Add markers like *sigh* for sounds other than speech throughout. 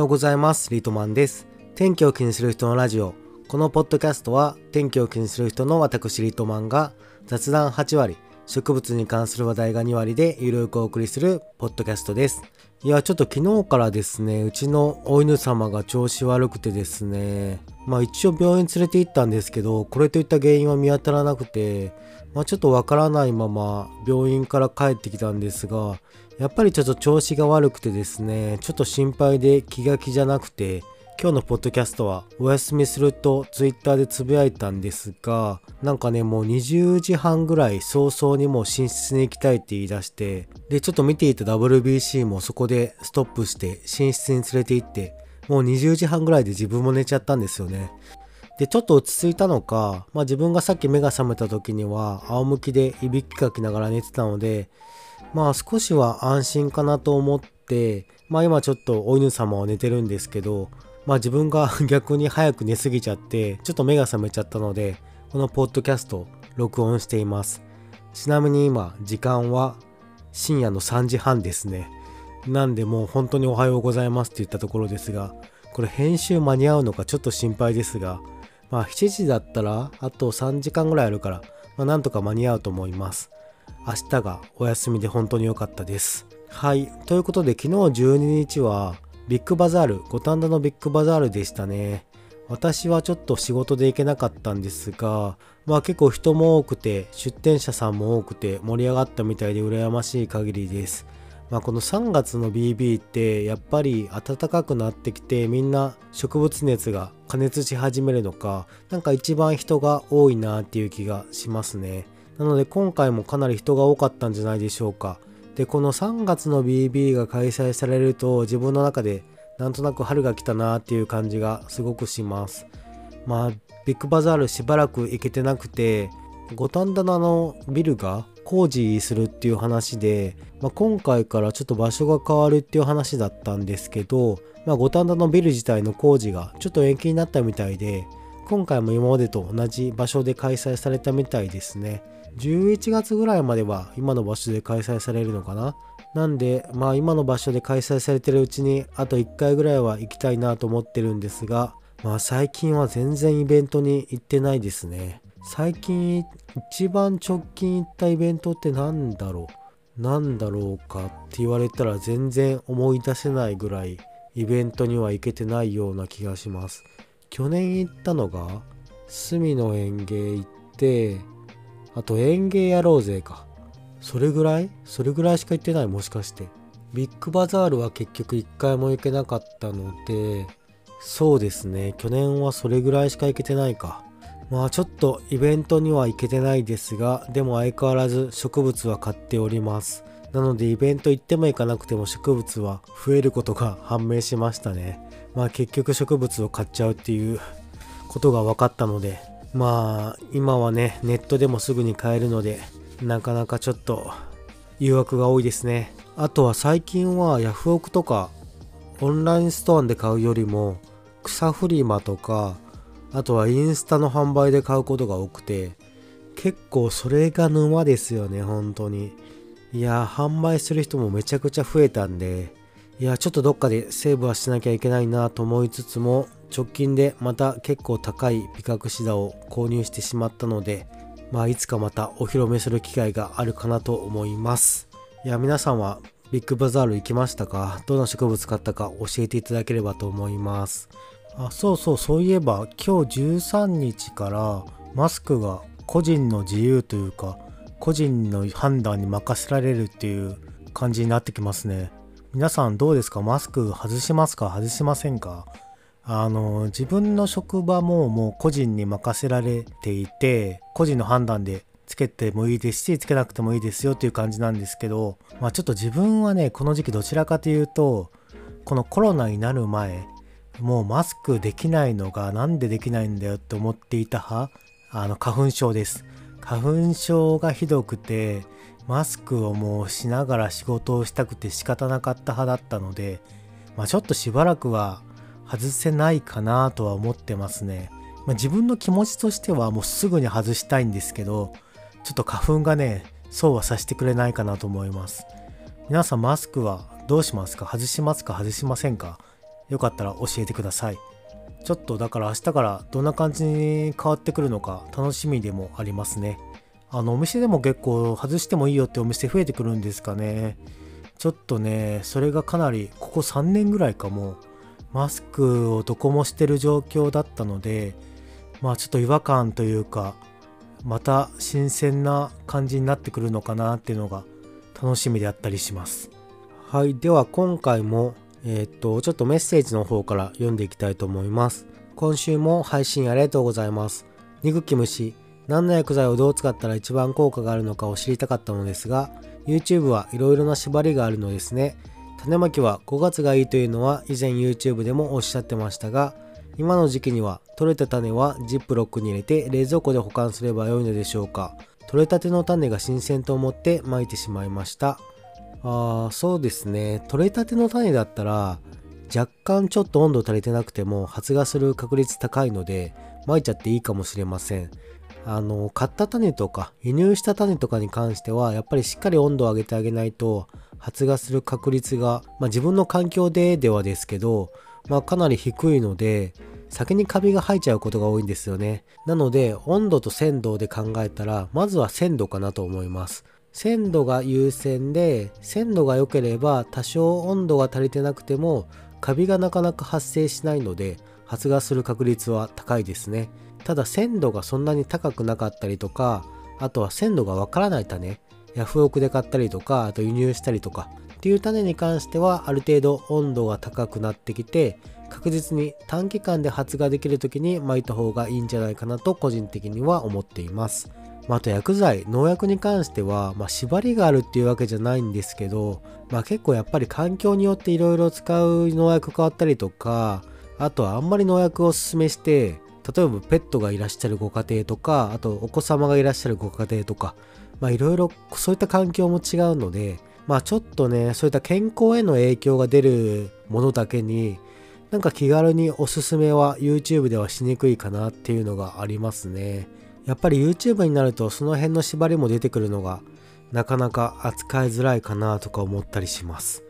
ようございます。リートマンです。天気を気にする人のラジオ。このポッドキャストは天気を気にする人の私リートマンが雑談8割、植物に関する話題が2割でゆるくお送りするポッドキャストです。いや、ちょっと昨日からですね、うちのお犬様が調子悪くてですね、まあ一応病院連れて行ったんですけど、これといった原因は見当たらなくて、まあちょっとわからないまま病院から帰ってきたんですが、やっぱりちょっと調子が悪くてですね、ちょっと心配で気が気じゃなくて、今日のポッドキャストはお休みすると twitter でつぶやいたんですが、なんかね、もう20時半ぐらい早々にもう寝室に行きたいって言い出して、で、ちょっと見ていた WBC もそこでストップして寝室に連れて行って、もう20時半ぐらいで自分も寝ちゃったんですよね。で、ちょっと落ち着いたのか、まあ自分がさっき目が覚めた時には仰向きでいびきかきながら寝てたので、まあ少しは安心かなと思って、まあ今ちょっとお犬様は寝てるんですけど、まあ自分が *laughs* 逆に早く寝すぎちゃって、ちょっと目が覚めちゃったので、このポッドキャスト録音しています。ちなみに今、時間は深夜の3時半ですね。なんでもう本当におはようございますって言ったところですが、これ編集間に合うのかちょっと心配ですが、まあ7時だったらあと3時間ぐらいあるから、まあなんとか間に合うと思います。明日がお休みで本当に良かったです。はい。ということで昨日12日はビッグバザール、五反田のビッグバザールでしたね。私はちょっと仕事で行けなかったんですが、まあ結構人も多くて、出店者さんも多くて盛り上がったみたいで羨ましい限りです。まあこの3月の BB ってやっぱり暖かくなってきてみんな植物熱が加熱し始めるのか、なんか一番人が多いなっていう気がしますね。なので今回もかなり人が多かったんじゃないでしょうか。で、この3月の BB が開催されると自分の中でなんとなく春が来たなっていう感じがすごくします。まあ、ビッグバザールしばらく行けてなくて、五反田のあのビルが工事するっていう話で、まあ、今回からちょっと場所が変わるっていう話だったんですけど、まあ、五反田のビル自体の工事がちょっと延期になったみたいで、今回も今までと同じ場所で開催されたみたいですね。11月ぐらいまでは今の場所で開催されるのかな？なんでまあ今の場所で開催されてるうちにあと1回ぐらいは行きたいなと思ってるんですがまあ最近は全然イベントに行ってないですね。最近一番直近行ったイベントって何だろう？何だろうかって言われたら全然思い出せないぐらいイベントには行けてないような気がします。去年行ったのが隅の園芸行ってあと園芸やろうぜか。それぐらい？それぐらいしか行ってない？もしかして。ビッグバザールは結局一回も行けなかったので、そうですね。去年はそれぐらいしか行けてないか。まあちょっとイベントには行けてないですが、でも相変わらず植物は買っております。なのでイベント行っても行かなくても植物は増えることが判明しましたね。まあ結局植物を買っちゃうっていうことが分かったので、まあ今はねネットでもすぐに買えるのでなかなかちょっと誘惑が多いですね。あとは最近はヤフオクとかオンラインストアで買うよりも草フリマとかあとはインスタの販売で買うことが多くて結構それが沼ですよね本当に。いや販売する人もめちゃくちゃ増えたんでいやちょっとどっかでセーブはしなきゃいけないなと思いつつも直近でまた結構高い美覚シダを購入してしまったので、まあいつかまたお披露目する機会があるかなと思います。いや、皆さんはビッグバザール行きましたか？どんな植物買ったか教えていただければと思います。あ、そうそう、そういえば今日13日からマスクが個人の自由というか、個人の判断に任せられるっていう感じになってきますね。皆さんどうですか？マスク外しますか？外しませんか？あの自分の職場ももう個人に任せられていて個人の判断でつけてもいいですしつけなくてもいいですよっていう感じなんですけど、まあ、ちょっと自分はねこの時期どちらかというとこのコロナになる前もうマスクできないのがなんでできないんだよって思っていた派あの花粉症です。花粉症がひどくてマスクをもうしながら仕事をしたくて仕方なかった派だったので、まあ、ちょっとしばらくは外せないかなとは思ってますね。まあ、自分の気持ちとしてはもうすぐに外したいんですけど、ちょっと花粉がね、そうはさせてくれないかなと思います。皆さんマスクはどうしますか？外しますか？外しませんか？よかったら教えてください。ちょっとだから明日からどんな感じに変わってくるのか楽しみでもありますね。あのお店でも結構外してもいいよってお店増えてくるんですかね。ちょっとね、それがかなりここ3年ぐらいかもマスクをどこもしてる状況だったので、まあちょっと違和感というか、また新鮮な感じになってくるのかなっていうのが楽しみであったりします。はい、では今回もえー、っと、ちょっとメッセージの方から読んでいきたいと思います。今週も配信ありがとうございます。憎き虫、何の薬剤をどう使ったら一番効果があるのかを知りたかったのですが、YouTube はいろいろな縛りがあるのですね。種まきは5月がいいというのは以前 YouTube でもおっしゃってましたが、今の時期には取れた種はジップロックに入れて冷蔵庫で保管すればよいのでしょうか。取れたての種が新鮮と思ってまいてしまいました。ああ、そうですね。取れたての種だったら、若干ちょっと温度足りてなくても発芽する確率高いので、まいちゃっていいかもしれません。あの、買った種とか、輸入した種とかに関しては、やっぱりしっかり温度を上げてあげないと、発芽する確率が、まあ自分の環境でではですけど、まあかなり低いので、先にカビが生えちゃうことが多いんですよね。なので、温度と鮮度で考えたら、まずは鮮度かなと思います。鮮度が優先で鮮度が良ければ多少温度が足りてなくてもカビがなかなか発生しないので発芽する確率は高いですねただ鮮度がそんなに高くなかったりとかあとは鮮度がわからない種ヤフオクで買ったりとかあと輸入したりとかっていう種に関してはある程度温度が高くなってきて確実に短期間で発芽できる時に巻いた方がいいんじゃないかなと個人的には思っています。まあ、あと薬剤農薬に関しては、まあ、縛りがあるっていうわけじゃないんですけど、まあ、結構やっぱり環境によっていろいろ使う農薬変わったりとかあとはあんまり農薬をおすすめして例えばペットがいらっしゃるご家庭とかあとお子様がいらっしゃるご家庭とかまあいろいろそういった環境も違うのでまあちょっとねそういった健康への影響が出るものだけになんか気軽におすすめは YouTube ではしにくいかなっていうのがありますね。やっぱり YouTube になるとその辺の縛りも出てくるのがなかなか扱いづらいかなとか思ったりします。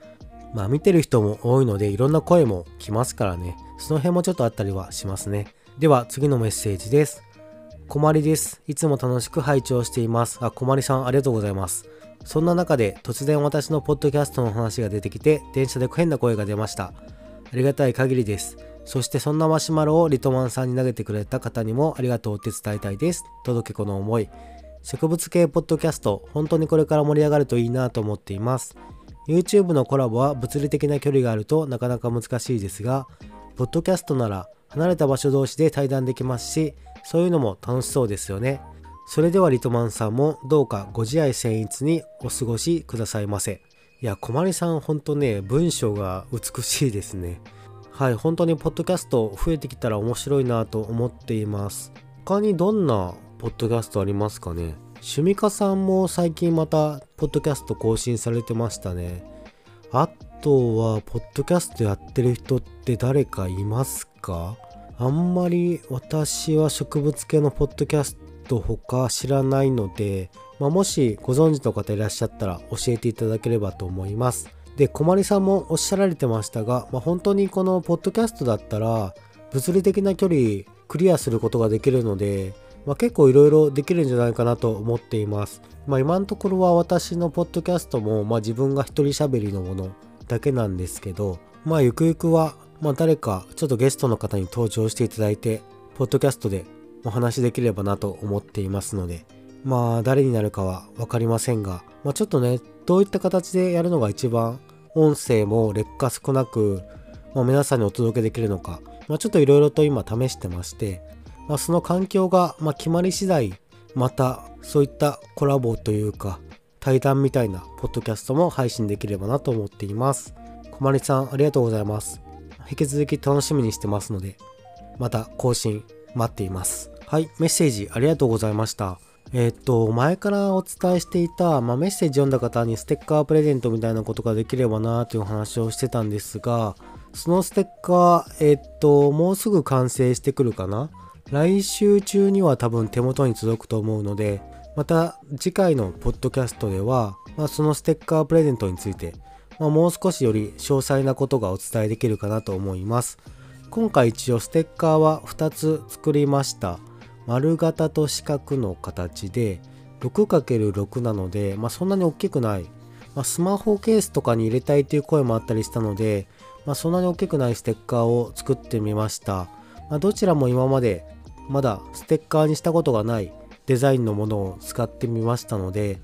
まあ見てる人も多いのでいろんな声も来ますからね。その辺もちょっとあったりはしますね。では次のメッセージです。こまりです。いつも楽しく拝聴しています。あ、こまりさんありがとうございます。そんな中で突然私のポッドキャストの話が出てきて電車で変な声が出ました。ありがたい限りです。そしてそんなマシュマロをリトマンさんに投げてくれた方にもありがとうって伝えたいです。届け子の思い。植物系ポッドキャスト、本当にこれから盛り上がるといいなと思っています。YouTube のコラボは物理的な距離があるとなかなか難しいですが、ポッドキャストなら離れた場所同士で対談できますし、そういうのも楽しそうですよね。それではリトマンさんもどうかご自愛僭越にお過ごしくださいませ。いや、小まさんほんとね、文章が美しいですね。はい、本当にポッドキャスト増えてきたら面白いなと思っています。他にどんなポッドキャストありますかね？趣味家さんも最近またポッドキャスト更新されてましたね。あとは、ポッドキャストやってる人って誰かいますか？あんまり私は植物系のポッドキャスト他知らないので、まあ、もしご存知の方いらっしゃったら教えていただければと思います。で、小まりさんもおっしゃられてましたが、まあ、本当にこのポッドキャストだったら、物理的な距離クリアすることができるので、まあ、結構いろいろできるんじゃないかなと思っています。まあ、今のところは私のポッドキャストも、まあ、自分が一人喋りのものだけなんですけど、まあゆくゆくは、まあ、誰かちょっとゲストの方に登場していただいて、ポッドキャストでお話できればなと思っていますので、まあ誰になるかは分かりませんが、まあ、ちょっとね、どういった形でやるのが一番音声も劣化少なく、まあ、皆さんにお届けできるのか、まあ、ちょっといろいろと今試してまして、まあ、その環境がま決まり次第またそういったコラボというか対談みたいなポッドキャストも配信できればなと思っています。こまりさんありがとうございます。引き続き楽しみにしてますのでまた更新待っています。はい、メッセージありがとうございました。えっと、前からお伝えしていた、まあ、メッセージ読んだ方にステッカープレゼントみたいなことができればなという話をしてたんですが、そのステッカー、えっと、もうすぐ完成してくるかな？来週中には多分手元に届くと思うので、また次回のポッドキャストでは、まあ、そのステッカープレゼントについてまあ、もう少しより詳細なことがお伝えできるかなと思います。今回一応ステッカーは2つ作りました。丸型と四角の形で 6×6 なので、まあ、そんなに大きくない、まあ、スマホケースとかに入れたいという声もあったりしたので、まあ、そんなに大きくないステッカーを作ってみました、まどちらも今までまだステッカーにしたことがないデザインのものを使ってみましたので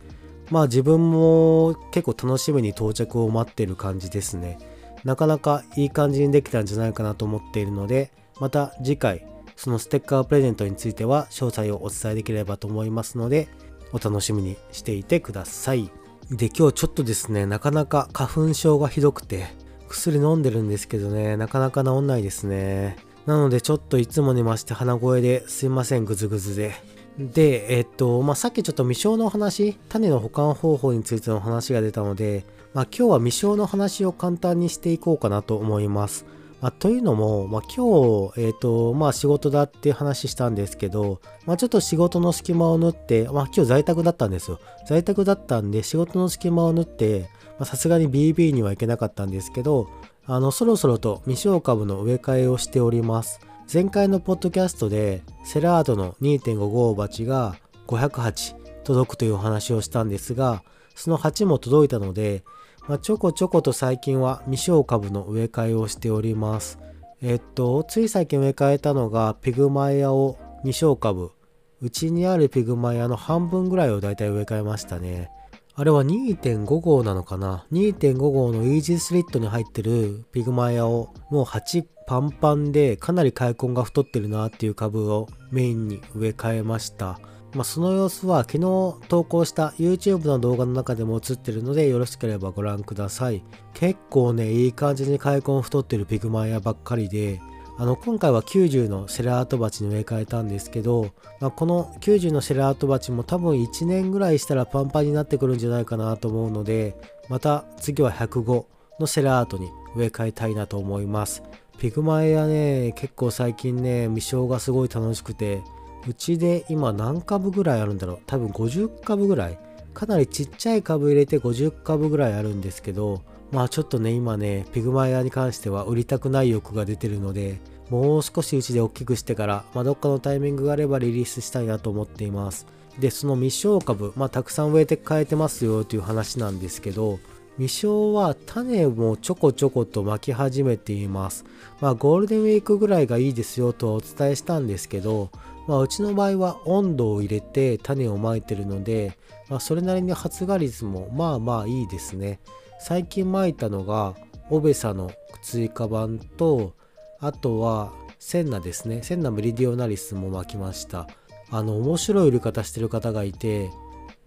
まあ自分も結構楽しみに到着を待ってる感じですね。なかなかいい感じにできたんじゃないかなと思っているのでまた次回そのステッカープレゼントについては詳細をお伝えできればと思いますのでお楽しみにしていてください。で今日ちょっとですねなかなか花粉症がひどくて薬飲んでるんですけどねなかなか治んないですね。なのでちょっといつもに増して鼻声ですいませんグズグズで。で、えっと、まあ、さっきちょっと未生の話、種の保管方法についての話が出たので、まあ、今日は未生の話を簡単にしていこうかなと思います。まあ、というのも、まあ、今日、えっ、と、まあ仕事だって話したんですけど、まあちょっと仕事の隙間を縫って、まあ今日在宅だったんですよ。在宅だったんで仕事の隙間を縫って、さすがに BB には行けなかったんですけど、あの、そろそろと未生株の植え替えをしております。前回のポッドキャストでセラードの2.5号鉢が500鉢届くというお話をしたんですがその鉢も届いたので、まあ、ちょこちょこと最近は未生株の植え替えをしておりますえっとつい最近植え替えたのがピグマイアを未生株うちにあるピグマイアの半分ぐらいをだいたい植え替えましたねあれは2.5号なのかな ?2.5 号のイージースリットに入ってるピグマイアをもう鉢パンパンでかなり開根が太ってるなっていう株をメインに植え替えました。まあ、その様子は昨日投稿した YouTube の動画の中でも映ってるのでよろしければご覧ください。結構ね、いい感じに開根太ってるピグマイアばっかりで、あの今回は90のセラート鉢に植え替えたんですけど、まあ、この90のセラート鉢も多分1年ぐらいしたらパンパンになってくるんじゃないかなと思うのでまた次は105のセラートに植え替えたいなと思いますピグマエはね結構最近ね未生がすごい楽しくてうちで今何株ぐらいあるんだろう。多分50株ぐらい。かなりちっちゃい株入れて50株ぐらいあるんですけどまあちょっとね今ねピグマイアに関しては売りたくない欲が出てるのでもう少しうちで大きくしてから、まあ、どっかのタイミングがあればリリースしたいなと思っています。でその未生株、まあ、たくさん植えて変えてますよという話なんですけど未生は種もちょこちょこと巻き始めています。まあゴールデンウィークぐらいがいいですよとお伝えしたんですけどまあ、うちの場合は温度を入れて種をまいてるので、まあ、それなりに発芽率もまあまあいいですね。最近まいたのがオベサの追加版とあとはセンナですね。センナメリディオナリスも巻きました。あの面白い売り方してる方がいて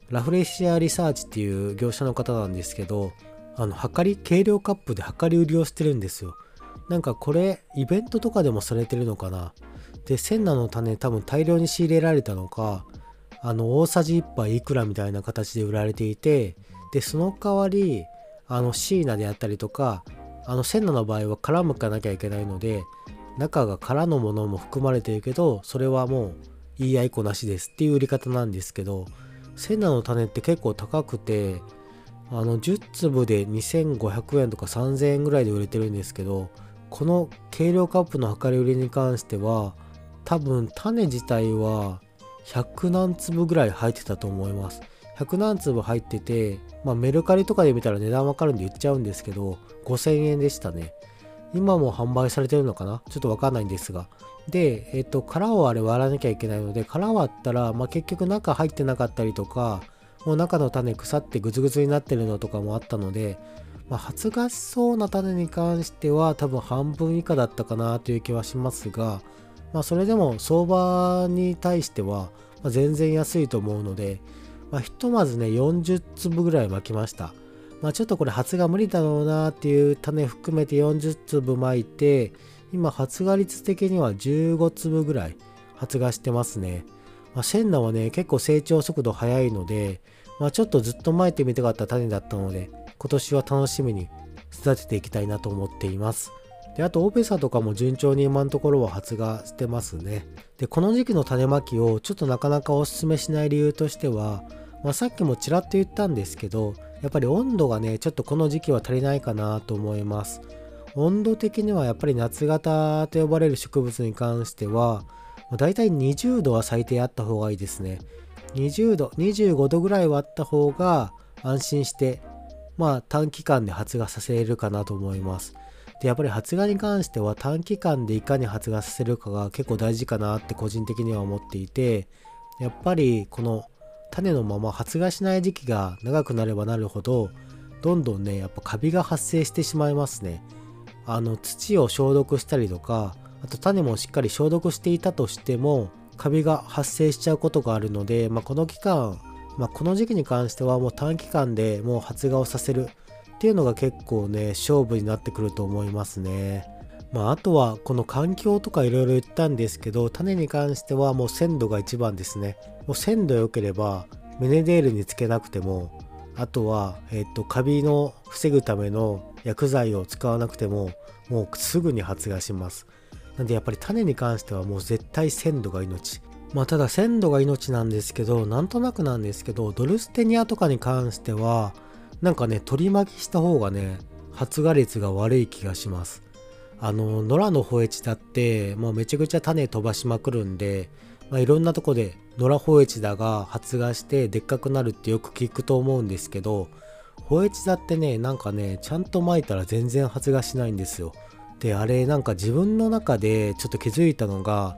ラフレシアリサーチっていう業者の方なんですけどあの測り計量カップで測り売りをしてるんですよ。なんかこれイベントとかでもされてるのかな。でセンナの種多分大量に仕入れられたのかあの大さじ1杯いくらみたいな形で売られていてでその代わりあのシーナであったりとかあのセンナの場合は殻むかなきゃいけないので中が空のものも含まれているけどそれはもう言い合いこなしですっていう売り方なんですけどセナの種って結構高くてあの10粒で2500円とか3000円ぐらいで売れてるんですけどこの計量カップの量り売りに関しては多分種自体は100何粒ぐらい入ってたと思います100何粒入ってて、まあ、メルカリとかで見たら値段わかるんで言っちゃうんですけど、5000円でしたね。今も販売されてるのかな？ちょっとわかんないんですが。で、えっと、殻をあれ割らなきゃいけないので、殻割ったら、まあ、結局中入ってなかったりとか、もう中の種腐ってグツグツになってるのとかもあったので、まあ、発芽しそうな種に関しては多分半分以下だったかなという気はしますが、まあ、それでも相場に対しては全然安いと思うので、まあ、ひとまずね、40粒ぐらい巻きました。まあ、ちょっとこれ発芽無理だろうなっていう種含めて40粒巻いて、今発芽率的には15粒ぐらい発芽してますね。まあ、シェンナはね、結構成長速度速いので、まあ、ちょっとずっと巻いてみたかった種だったので、今年は楽しみに育てていきたいなと思っています。で、あとオペサとかも順調に今のところは発芽してますね。で、この時期の種まきをちょっとなかなかおすすめしない理由としては、まあ、さっきもちらっと言ったんですけどやっぱり温度がねちょっとこの時期は足りないかなと思います温度的にはやっぱり夏型と呼ばれる植物に関してはだいたい20度は最低あった方がいいですね。20度25度ぐらいはあった方が安心してまあ短期間で発芽させるかなと思います。でやっぱり発芽に関しては短期間でいかに発芽させるかが結構大事かなって個人的には思っていてやっぱりこの種のまま発芽しない時期が長くなればなるほどどんどんねやっぱカビが発生してしまいますね。あの土を消毒したりとかあと種もしっかり消毒していたとしてもカビが発生しちゃうことがあるので、まあ、この期間、まあ、この時期に関してはもう短期間でもう発芽をさせるっていうのが結構ね勝負になってくると思いますね。まあ、あとはこの環境とかいろいろ言ったんですけど種に関してはもう鮮度が一番ですねもう鮮度良ければメネデールにつけなくてもあとは、えっと、カビの防ぐための薬剤を使わなくてももうすぐに発芽します。なんでやっぱり種に関してはもう絶対鮮度が命。まあただ鮮度が命なんですけどなんとなくなんですけどドルステニアとかに関してはなんかね取り巻きした方がね発芽率が悪い気がします。あの野良のホエチダってもうめちゃくちゃ種飛ばしまくるんで、まあ、いろんなとこで野良ホエチダが発芽してでっかくなるってよく聞くと思うんですけどホエチダってねなんかねちゃんと巻いたら全然発芽しないんですよであれなんか自分の中でちょっと気づいたのが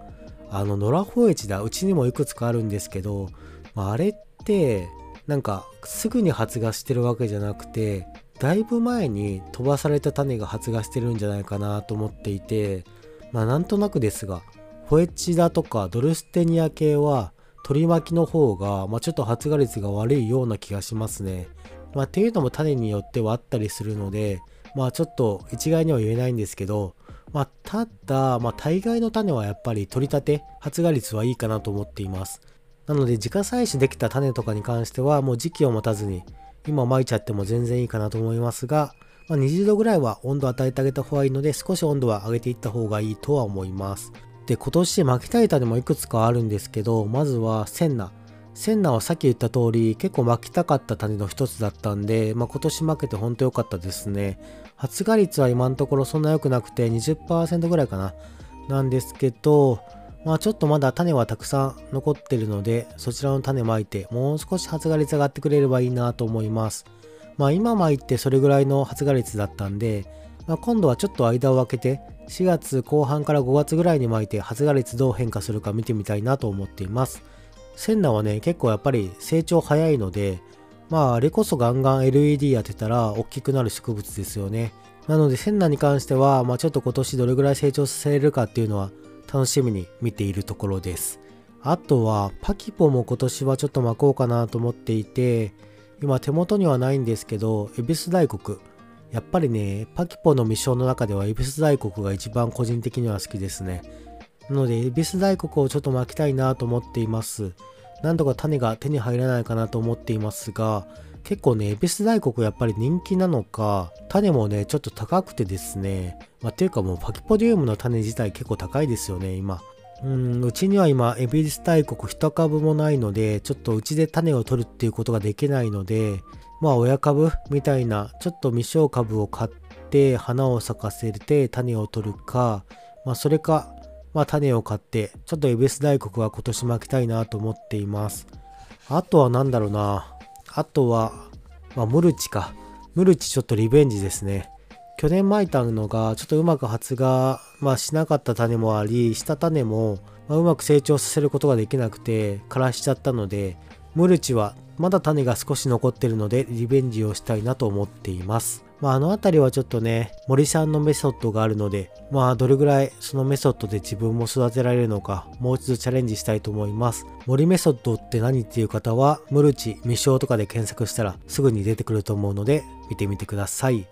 あの野良ホエチダうちにもいくつかあるんですけど、まあ、あれってなんかすぐに発芽してるわけじゃなくてだいぶ前に飛ばされた種が発芽してるんじゃないかなと思っていてまあなんとなくですがホエチダとかドルステニア系は取り巻きの方が、まあ、ちょっと発芽率が悪いような気がしますね。まあ、っていうのも種によってはあったりするのでまあちょっと一概には言えないんですけどまあただ、まあ、大概の種はやっぱり取り立て発芽率はいいかなと思っています。なので自家採取できた種とかに関してはもう時期を待たずに今巻いちゃっても全然いいかなと思いますが、まあ、20度ぐらいは温度与えてあげた方がいいので少し温度は上げていった方がいいとは思います。で今年巻きたい種もいくつかあるんですけどまずはセンナ。センナはさっき言った通り結構巻きたかった種の一つだったんで、まあ、今年負けて本当良かったですね。発芽率は今のところそんな良くなくて20%ぐらいかな。なんですけど、まあちょっとまだ種はたくさん残ってるので、そちらの種まいて、もう少し発芽率上がってくれればいいなと思います。まあ今まいてそれぐらいの発芽率だったんで、まあ、今度はちょっと間を空けて、4月後半から5月ぐらいに巻いて発芽率どう変化するか見てみたいなと思っています。センナはね、結構やっぱり成長早いので、まああれこそガンガン LED 当てたら大きくなる植物ですよね。なのでセンナに関しては、まあちょっと今年どれぐらい成長させるかっていうのは楽しみに見ているところです。あとはパキポも今年はちょっと巻こうかなと思っていて今手元にはないんですけど恵比寿大国やっぱりねパキポのミッションの中では恵比寿大国が一番個人的には好きですねなので恵比寿大国をちょっと巻きたいなと思っています何とか種が手に入らないかなと思っていますが結構ね、エビス大国やっぱり人気なのか、種もね、ちょっと高くてですね、まあ、っていうかもうパキポディウムの種自体結構高いですよね、今。うん、うちには今、エビス大国一株もないので、ちょっとうちで種を取るっていうことができないので、まあ親株みたいな、ちょっと未生株を買って、花を咲かせて種を取るか、まあそれか、まあ種を買って、ちょっとエビス大国は今年巻きたいなと思っています。あとは何だろうな。あとは、まあ、ムルチか。ムルチちょっとリベンジですね。去年まいたのがちょっとうまく発芽、まあ、しなかった種もあり、した種も、ま、うまく成長させることができなくて枯らしちゃったので、ムルチはまだ種が少し残ってるのでリベンジをしたいなと思っています。まあ、あの辺りはちょっとね、森さんのメソッドがあるので、まあ、どれぐらいそのメソッドで自分も育てられるのか、もう一度チャレンジしたいと思います。森メソッドって何っていう方は、ムルチ、未生とかで検索したらすぐに出てくると思うので、見てみてください。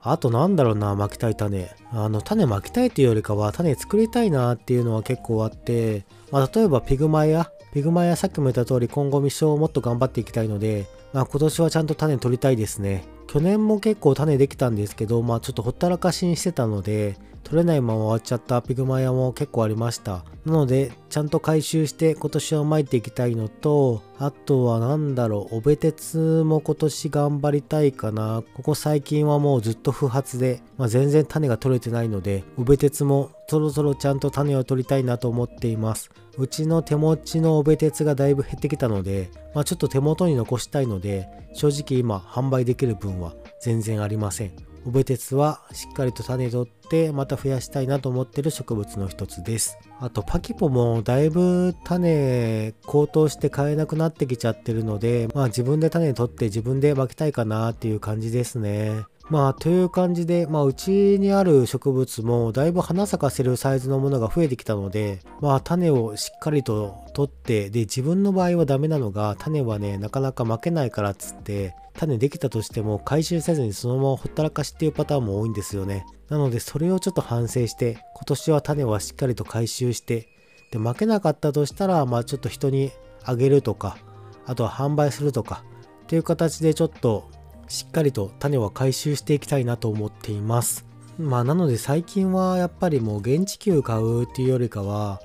あとなんだろうな、巻きたい種。あの、種巻きたいというよりかは、種作りたいなっていうのは結構あって、まあ、例えばピグマや、ピグマやさっきも言った通り今後未生をもっと頑張っていきたいので、まあ、今年はちゃんと種取りたいですね。去年も結構種できたんですけど、まあちょっとほったらかしにしてたので、取れないまま終わっちゃったピグマヤも結構ありました。なので、ちゃんと回収して今年は巻いていきたいのと、あとは何だろう、オベテツも今年頑張りたいかな。ここ最近はもうずっと不発で、まあ、全然種が取れてないので、オベテツもそろそろちゃんと種を取りたいなと思っています。うちの手持ちのオベテツがだいぶ減ってきたので、まあ、ちょっと手元に残したいので、正直今販売できる分は全然ありません。オベテツはしっかりと種取ってまた増やしたいなと思ってる植物の一つです。あとパキポもだいぶ種高騰して買えなくなってきちゃってるので、まあ自分で種取って自分で巻きたいかなっていう感じですね。まあという感じで、まあうちにある植物もだいぶ花咲かせるサイズのものが増えてきたので、まあ種をしっかりと取って、で自分の場合はダメなのが種はね、なかなか巻けないからっつって、種できたとしても回収せずにそのままほったらかしっていうパターンも多いんですよね。なのでそれをちょっと反省して、今年は種はしっかりと回収して、で、負けなかったとしたら、まあちょっと人にあげるとか、あとは販売するとか、っていう形でちょっとしっかりと種は回収していきたいなと思っています。まあなので最近はやっぱりもう現地球買うっていうよりかは、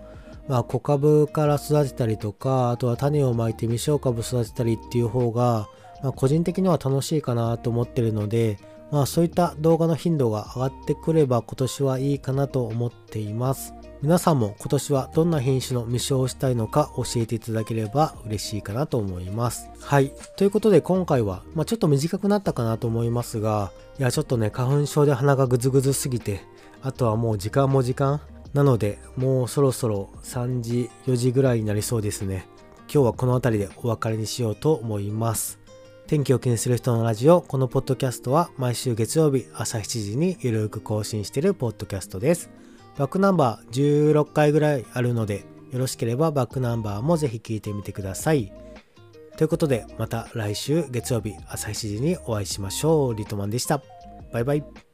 まあ小株から育てたりとか、あとは種をまいて未生株育てたりっていう方が、まあ、個人的には楽しいかなと思ってるので、まあそういった動画の頻度が上がってくれば今年はいいかなと思っています。皆さんも今年はどんな品種の未生をしたいのか教えていただければ嬉しいかなと思います。はい。ということで今回は、まあ、ちょっと短くなったかなと思いますが、いやちょっとね、花粉症で鼻がぐずぐずすぎて、あとはもう時間も時間なので、もうそろそろ3時、4時ぐらいになりそうですね。今日はこの辺りでお別れにしようと思います。天気を気にする人のラジオ、このポッドキャストは毎週月曜日朝7時にゆるく更新しているポッドキャストです。バックナンバー16回ぐらいあるので、よろしければバックナンバーもぜひ聞いてみてください。ということで、また来週月曜日朝7時にお会いしましょう。リトマンでした。バイバイ。